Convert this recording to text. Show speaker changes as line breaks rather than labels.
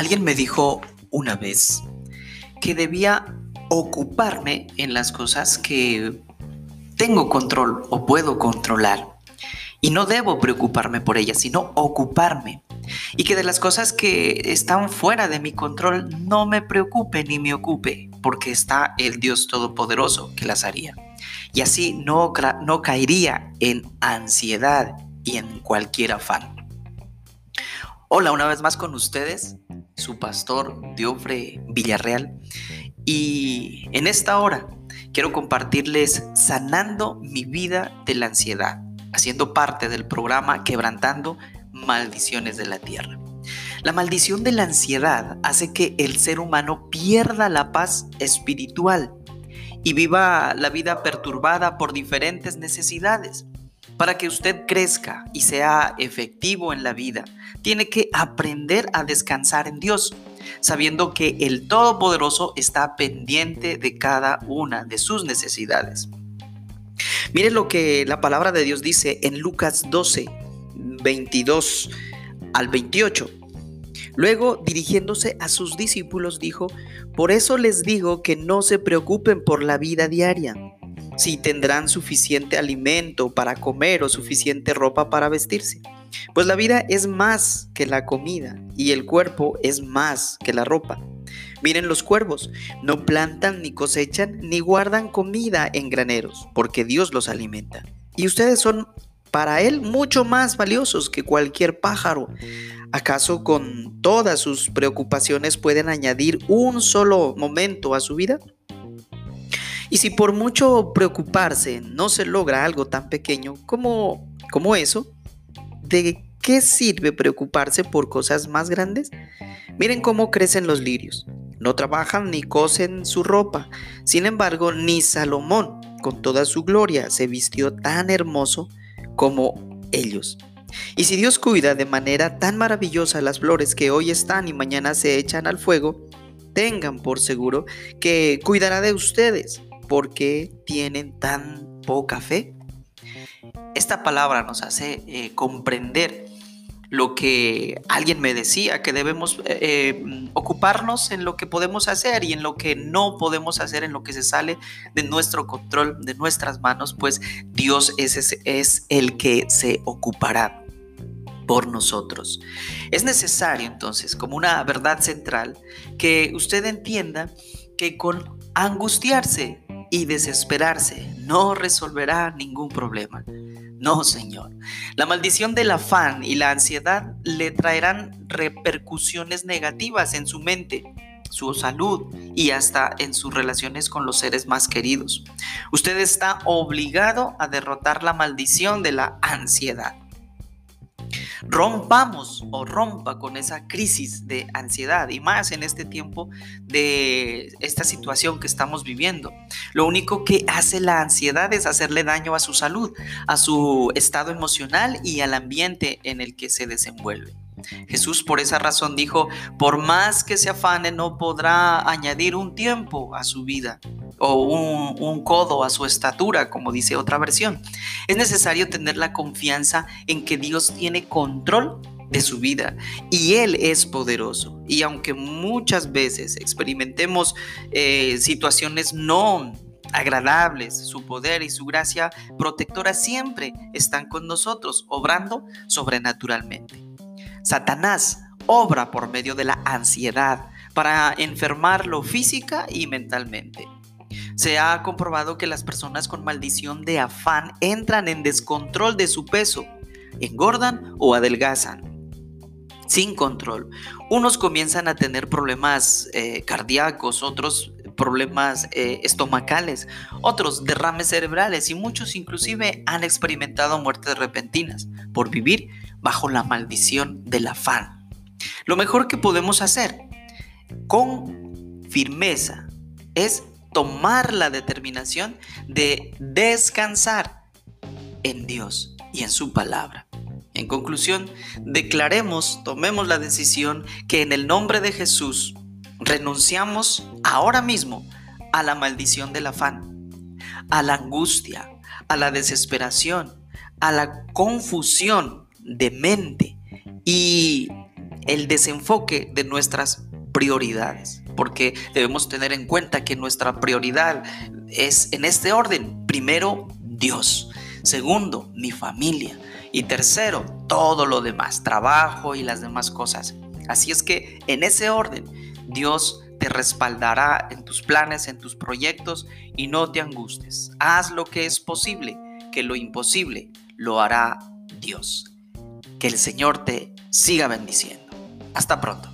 Alguien me dijo una vez que debía ocuparme en las cosas que tengo control o puedo controlar. Y no debo preocuparme por ellas, sino ocuparme. Y que de las cosas que están fuera de mi control no me preocupe ni me ocupe, porque está el Dios Todopoderoso que las haría. Y así no, no caería en ansiedad y en cualquier afán. Hola, una vez más con ustedes, su pastor Diofre Villarreal. Y en esta hora quiero compartirles sanando mi vida de la ansiedad, haciendo parte del programa Quebrantando Maldiciones de la Tierra. La maldición de la ansiedad hace que el ser humano pierda la paz espiritual y viva la vida perturbada por diferentes necesidades. Para que usted crezca y sea efectivo en la vida, tiene que aprender a descansar en Dios, sabiendo que el Todopoderoso está pendiente de cada una de sus necesidades. Mire lo que la palabra de Dios dice en Lucas 12, 22 al 28. Luego, dirigiéndose a sus discípulos, dijo, Por eso les digo que no se preocupen por la vida diaria, si tendrán suficiente alimento para comer o suficiente ropa para vestirse. Pues la vida es más que la comida y el cuerpo es más que la ropa. Miren los cuervos, no plantan ni cosechan ni guardan comida en graneros, porque Dios los alimenta. Y ustedes son para Él mucho más valiosos que cualquier pájaro. ¿Acaso con todas sus preocupaciones pueden añadir un solo momento a su vida? Y si por mucho preocuparse no se logra algo tan pequeño como, como eso, ¿de qué sirve preocuparse por cosas más grandes? Miren cómo crecen los lirios. No trabajan ni cosen su ropa. Sin embargo, ni Salomón, con toda su gloria, se vistió tan hermoso como ellos. Y si Dios cuida de manera tan maravillosa las flores que hoy están y mañana se echan al fuego, tengan por seguro que cuidará de ustedes porque tienen tan poca fe. Esta palabra nos hace eh, comprender lo que alguien me decía, que debemos eh, eh, ocuparnos en lo que podemos hacer y en lo que no podemos hacer, en lo que se sale de nuestro control, de nuestras manos, pues Dios es, es el que se ocupará por nosotros. Es necesario entonces, como una verdad central, que usted entienda que con angustiarse y desesperarse no resolverá ningún problema. No, Señor. La maldición del afán y la ansiedad le traerán repercusiones negativas en su mente, su salud y hasta en sus relaciones con los seres más queridos. Usted está obligado a derrotar la maldición de la ansiedad rompamos o rompa con esa crisis de ansiedad y más en este tiempo de esta situación que estamos viviendo. Lo único que hace la ansiedad es hacerle daño a su salud, a su estado emocional y al ambiente en el que se desenvuelve. Jesús por esa razón dijo, por más que se afane no podrá añadir un tiempo a su vida o un, codo a su estatura, como dice otra versión. Es necesario tener la confianza en que Dios tiene control de su vida y Él es poderoso. Y aunque muchas veces experimentemos eh, situaciones no agradables, su poder y su gracia protectora siempre están con nosotros, obrando sobrenaturalmente. Satanás obra por medio de la ansiedad para enfermarlo física y mentalmente. Se ha comprobado que las personas con maldición de afán entran en descontrol de su peso, engordan o adelgazan. Sin control. Unos comienzan a tener problemas eh, cardíacos, otros problemas eh, estomacales, otros derrames cerebrales y muchos inclusive han experimentado muertes repentinas por vivir bajo la maldición del afán. Lo mejor que podemos hacer con firmeza es tomar la determinación de descansar en Dios y en su palabra. En conclusión, declaremos, tomemos la decisión que en el nombre de Jesús renunciamos ahora mismo a la maldición del afán, a la angustia, a la desesperación, a la confusión de mente y el desenfoque de nuestras prioridades, porque debemos tener en cuenta que nuestra prioridad es en este orden. Primero, Dios. Segundo, mi familia. Y tercero, todo lo demás, trabajo y las demás cosas. Así es que en ese orden, Dios te respaldará en tus planes, en tus proyectos y no te angustes. Haz lo que es posible, que lo imposible lo hará Dios. Que el Señor te siga bendiciendo. Hasta pronto.